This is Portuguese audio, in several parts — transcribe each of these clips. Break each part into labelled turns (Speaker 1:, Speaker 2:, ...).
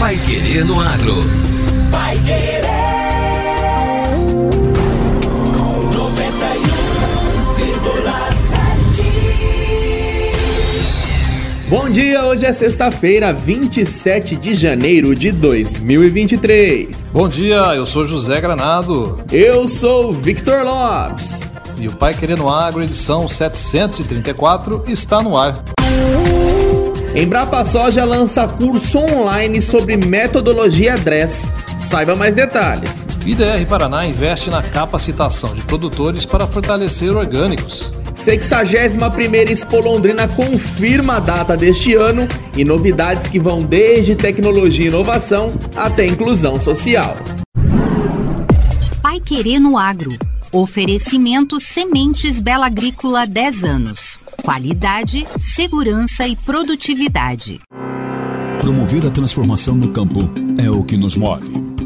Speaker 1: Pai Querer no Agro.
Speaker 2: Pai Querer. 91,7.
Speaker 3: Bom dia, hoje é sexta-feira, 27 de janeiro de 2023.
Speaker 4: Bom dia, eu sou José Granado.
Speaker 3: Eu sou Victor Lopes.
Speaker 4: E o Pai Querendo Agro, edição 734, está no ar.
Speaker 3: Embrapa Soja lança curso online sobre metodologia DRESS. Saiba mais detalhes.
Speaker 4: IDR Paraná investe na capacitação de produtores para fortalecer orgânicos.
Speaker 3: 61ª Expo Londrina confirma a data deste ano e novidades que vão desde tecnologia e inovação até inclusão social.
Speaker 5: Pai Querer no Agro. Oferecimento Sementes Bela Agrícola 10 anos. Qualidade, segurança e produtividade.
Speaker 6: Promover a transformação no campo é o que nos move.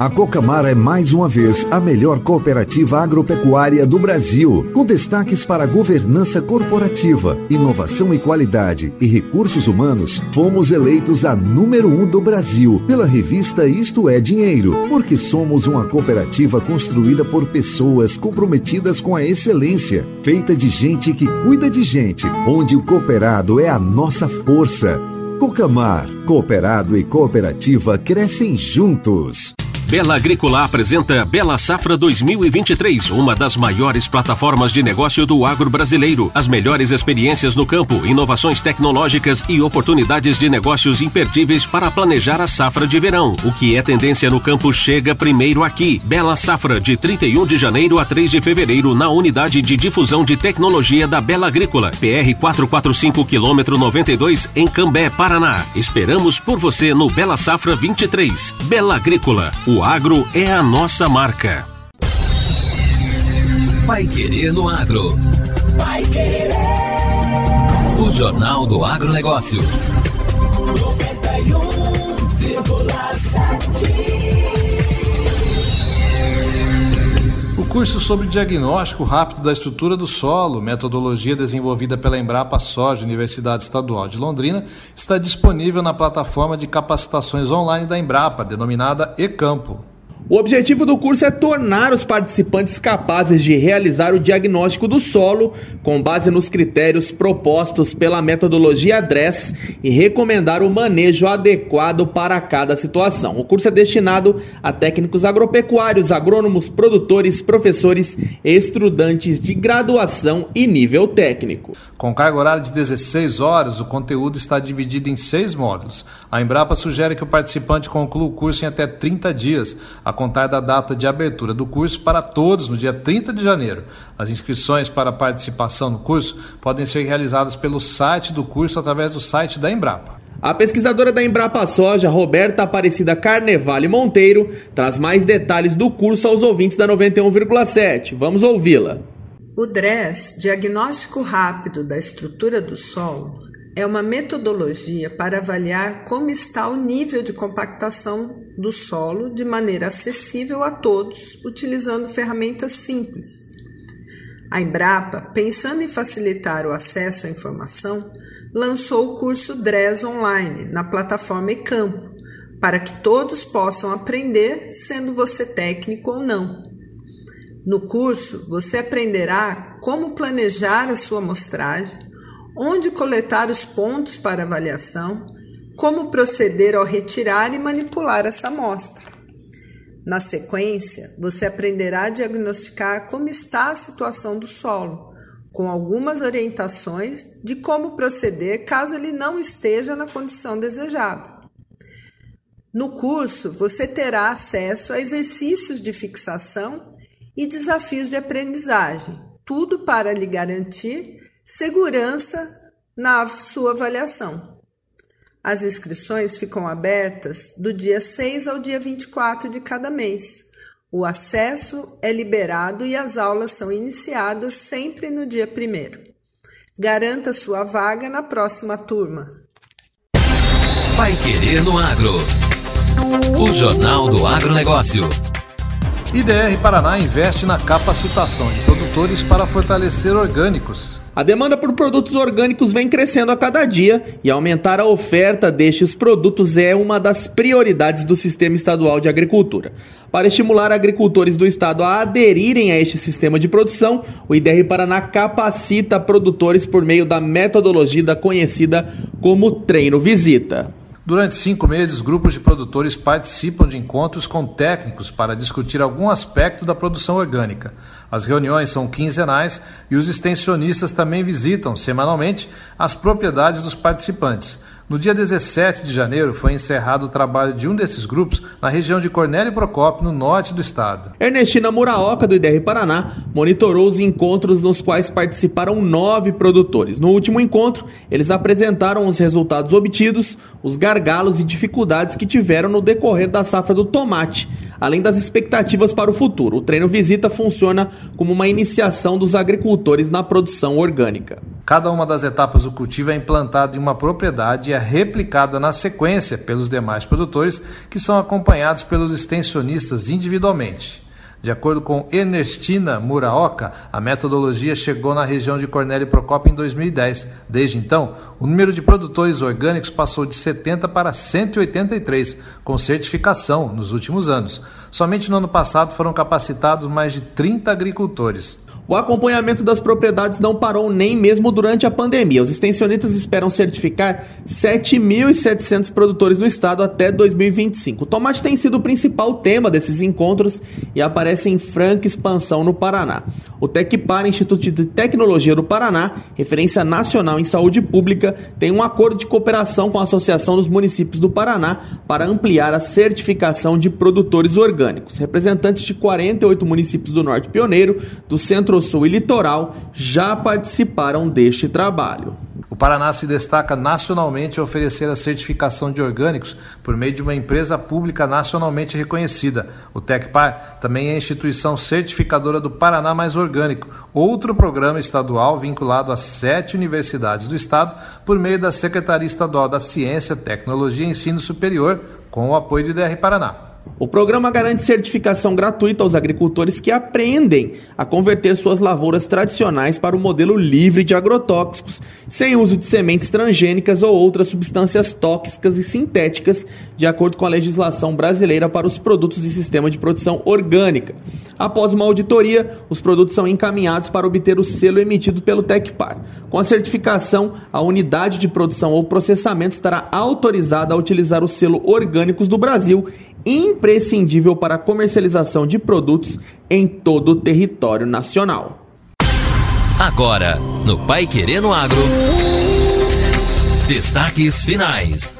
Speaker 7: A Cocamar é mais uma vez a melhor cooperativa agropecuária do Brasil, com destaques para governança corporativa, inovação e qualidade e recursos humanos. Fomos eleitos a número um do Brasil pela revista Isto é Dinheiro, porque somos uma cooperativa construída por pessoas comprometidas com a excelência, feita de gente que cuida de gente, onde o cooperado é a nossa força. Cocamar, cooperado e cooperativa crescem juntos.
Speaker 1: Bela Agrícola apresenta Bela Safra 2023, uma das maiores plataformas de negócio do agro brasileiro. As melhores experiências no campo, inovações tecnológicas e oportunidades de negócios imperdíveis para planejar a safra de verão. O que é tendência no campo chega primeiro aqui. Bela Safra, de 31 de janeiro a 3 de fevereiro, na unidade de difusão de tecnologia da Bela Agrícola, PR 445 km 92, em Cambé, Paraná. Esperamos por você no Bela Safra 23. Bela Agrícola, o agro é a nossa marca. Pai Querer no Agro.
Speaker 2: Pai Querer.
Speaker 1: O Jornal do Agronegócio.
Speaker 2: 91,7.
Speaker 4: Curso sobre diagnóstico rápido da estrutura do solo, metodologia desenvolvida pela Embrapa Soja, Universidade Estadual de Londrina, está disponível na plataforma de capacitações online da Embrapa, denominada eCampo.
Speaker 3: O objetivo do curso é tornar os participantes capazes de realizar o diagnóstico do solo com base nos critérios propostos pela metodologia DRESS e recomendar o manejo adequado para cada situação. O curso é destinado a técnicos agropecuários, agrônomos, produtores, professores e estudantes de graduação e nível técnico.
Speaker 4: Com carga horária de 16 horas, o conteúdo está dividido em seis módulos. A Embrapa sugere que o participante conclua o curso em até 30 dias, a contar da data de abertura do curso para todos no dia 30 de janeiro. As inscrições para participação no curso podem ser realizadas pelo site do curso através do site da Embrapa.
Speaker 3: A pesquisadora da Embrapa Soja, Roberta Aparecida Carnevale Monteiro, traz mais detalhes do curso aos ouvintes da 91,7. Vamos ouvi-la.
Speaker 8: O DRES, Diagnóstico Rápido da Estrutura do Solo, é uma metodologia para avaliar como está o nível de compactação do solo de maneira acessível a todos, utilizando ferramentas simples. A Embrapa, pensando em facilitar o acesso à informação, lançou o curso DRES Online na plataforma eCampo, para que todos possam aprender, sendo você técnico ou não. No curso, você aprenderá como planejar a sua amostragem, onde coletar os pontos para avaliação, como proceder ao retirar e manipular essa amostra. Na sequência, você aprenderá a diagnosticar como está a situação do solo, com algumas orientações de como proceder caso ele não esteja na condição desejada. No curso, você terá acesso a exercícios de fixação e desafios de aprendizagem, tudo para lhe garantir segurança na sua avaliação. As inscrições ficam abertas do dia 6 ao dia 24 de cada mês. O acesso é liberado e as aulas são iniciadas sempre no dia primeiro. Garanta sua vaga na próxima turma.
Speaker 9: Vai Querer no Agro. O Jornal do Agronegócio.
Speaker 4: IDR Paraná investe na capacitação de produtores para fortalecer orgânicos.
Speaker 3: A demanda por produtos orgânicos vem crescendo a cada dia e aumentar a oferta destes produtos é uma das prioridades do Sistema Estadual de Agricultura. Para estimular agricultores do estado a aderirem a este sistema de produção, o IDR Paraná capacita produtores por meio da metodologia conhecida como Treino Visita.
Speaker 4: Durante cinco meses, grupos de produtores participam de encontros com técnicos para discutir algum aspecto da produção orgânica. As reuniões são quinzenais e os extensionistas também visitam semanalmente as propriedades dos participantes. No dia 17 de janeiro foi encerrado o trabalho de um desses grupos na região de Cornélio Procópio, no norte do estado.
Speaker 3: Ernestina Muraoka, do IDR Paraná, monitorou os encontros nos quais participaram nove produtores. No último encontro, eles apresentaram os resultados obtidos, os gargalos e dificuldades que tiveram no decorrer da safra do tomate, além das expectativas para o futuro. O treino visita funciona como uma iniciação dos agricultores na produção orgânica.
Speaker 4: Cada uma das etapas do cultivo é implantada em uma propriedade e é replicada na sequência pelos demais produtores, que são acompanhados pelos extensionistas individualmente. De acordo com Ernestina Muraoka, a metodologia chegou na região de Cornélio Procópio em 2010. Desde então, o número de produtores orgânicos passou de 70 para 183, com certificação nos últimos anos. Somente no ano passado foram capacitados mais de 30 agricultores.
Speaker 3: O acompanhamento das propriedades não parou nem mesmo durante a pandemia. Os extensionistas esperam certificar 7.700 produtores no estado até 2025. O tomate tem sido o principal tema desses encontros e aparece em franca expansão no Paraná. O Tecpar, Instituto de Tecnologia do Paraná, referência nacional em saúde pública, tem um acordo de cooperação com a Associação dos Municípios do Paraná para ampliar a certificação de produtores orgânicos. Representantes de 48 municípios do Norte Pioneiro, do Centro Sul e Litoral já participaram deste trabalho.
Speaker 4: O Paraná se destaca nacionalmente ao oferecer a certificação de orgânicos por meio de uma empresa pública nacionalmente reconhecida. O Tecpar também é a instituição certificadora do Paraná Mais Orgânico, outro programa estadual vinculado a sete universidades do estado por meio da Secretaria Estadual da Ciência, Tecnologia e Ensino Superior, com o apoio do IDR Paraná.
Speaker 3: O programa garante certificação gratuita aos agricultores que aprendem a converter suas lavouras tradicionais para o modelo livre de agrotóxicos, sem uso de sementes transgênicas ou outras substâncias tóxicas e sintéticas, de acordo com a legislação brasileira para os produtos de sistema de produção orgânica. Após uma auditoria, os produtos são encaminhados para obter o selo emitido pelo Tecpar. Com a certificação, a unidade de produção ou processamento estará autorizada a utilizar o selo Orgânicos do Brasil imprescindível para a comercialização de produtos em todo o território nacional.
Speaker 9: Agora, no Pai Querendo Agro. Destaques finais.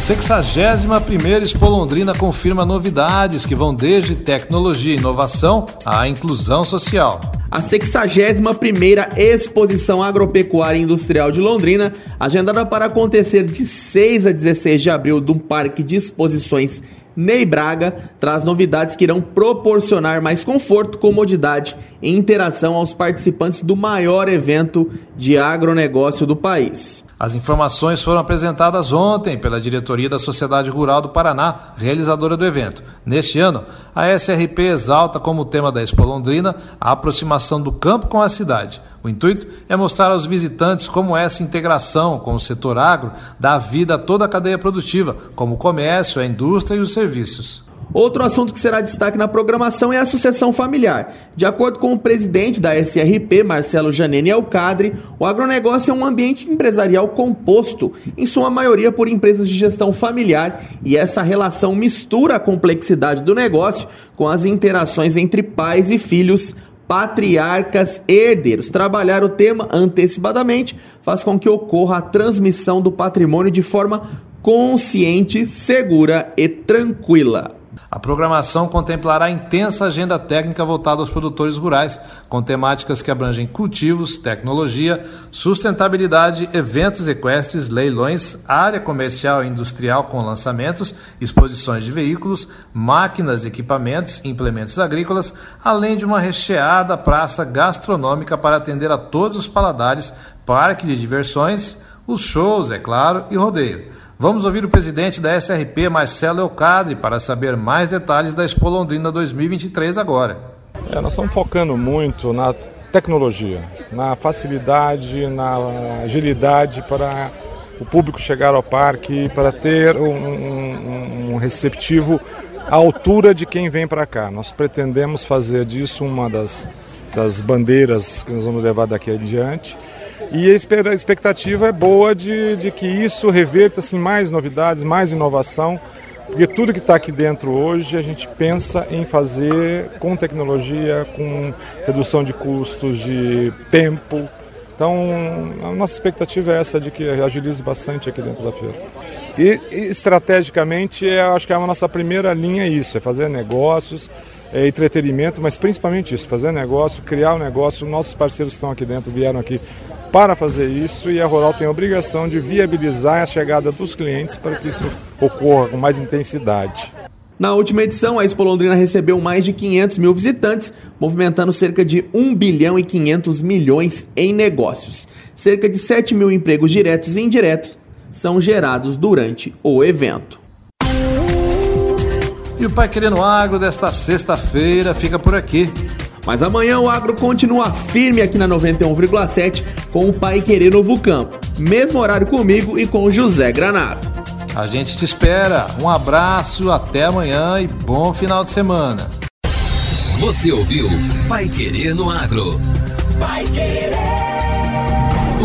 Speaker 4: 61ª Expo Londrina confirma novidades que vão desde tecnologia e inovação à inclusão social.
Speaker 3: A 61ª Exposição Agropecuária e Industrial de Londrina, agendada para acontecer de 6 a 16 de abril do Parque de Exposições Ney Braga traz novidades que irão proporcionar mais conforto, comodidade e interação aos participantes do maior evento de agronegócio do país.
Speaker 4: As informações foram apresentadas ontem pela diretoria da Sociedade Rural do Paraná, realizadora do evento. Neste ano, a SRP exalta como tema da Expo Londrina a aproximação do campo com a cidade. O intuito é mostrar aos visitantes como essa integração com o setor agro dá vida a toda a cadeia produtiva, como o comércio, a indústria e os serviços.
Speaker 3: Outro assunto que será destaque na programação é a sucessão familiar. De acordo com o presidente da SRP, Marcelo Janene Alcadre, o agronegócio é um ambiente empresarial composto, em sua maioria por empresas de gestão familiar, e essa relação mistura a complexidade do negócio com as interações entre pais e filhos, patriarcas herdeiros. Trabalhar o tema antecipadamente faz com que ocorra a transmissão do patrimônio de forma consciente, segura e tranquila.
Speaker 4: A programação contemplará intensa agenda técnica voltada aos produtores rurais, com temáticas que abrangem cultivos, tecnologia, sustentabilidade, eventos equestres, leilões, área comercial e industrial com lançamentos, exposições de veículos, máquinas, equipamentos e implementos agrícolas, além de uma recheada praça gastronômica para atender a todos os paladares, parque de diversões, os shows, é claro, e rodeio. Vamos ouvir o presidente da SRP, Marcelo Eucadre, para saber mais detalhes da Expo Londrina 2023 agora.
Speaker 10: É, nós estamos focando muito na tecnologia, na facilidade, na agilidade para o público chegar ao parque, para ter um, um, um receptivo à altura de quem vem para cá. Nós pretendemos fazer disso uma das, das bandeiras que nós vamos levar daqui adiante e a expectativa é boa de, de que isso reverta assim, mais novidades, mais inovação, porque tudo que está aqui dentro hoje a gente pensa em fazer com tecnologia, com redução de custos, de tempo. Então, a nossa expectativa é essa de que agilize bastante aqui dentro da feira. E, estrategicamente, é, acho que é a nossa primeira linha é isso, é fazer negócios, é entretenimento, mas principalmente isso, fazer negócio, criar o um negócio. Nossos parceiros estão aqui dentro, vieram aqui para fazer isso e a Rural tem a obrigação de viabilizar a chegada dos clientes para que isso ocorra com mais intensidade.
Speaker 3: Na última edição, a Expo Londrina recebeu mais de 500 mil visitantes, movimentando cerca de 1 bilhão e 500 milhões em negócios. Cerca de 7 mil empregos diretos e indiretos são gerados durante o evento.
Speaker 4: E o Pai Querendo Agro desta sexta-feira fica por aqui.
Speaker 3: Mas amanhã o agro continua firme aqui na 91,7 com o Pai Querer Novo Campo. Mesmo horário comigo e com o José Granado.
Speaker 4: A gente te espera. Um abraço, até amanhã e bom final de semana.
Speaker 9: Você ouviu Pai Querer no Agro.
Speaker 2: Pai Querer.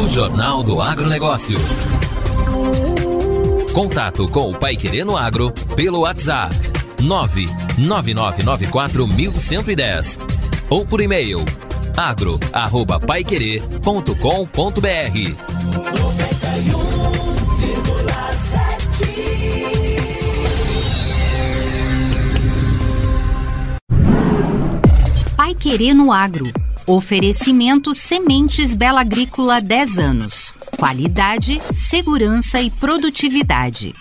Speaker 9: O Jornal do Agronegócio. Contato com o Pai Querer no Agro pelo WhatsApp 999941110 ou por e-mail agro@paiquerê.com.br.
Speaker 5: Pai Querer no Agro. Oferecimento Sementes Bela Agrícola 10 anos. Qualidade, segurança e produtividade.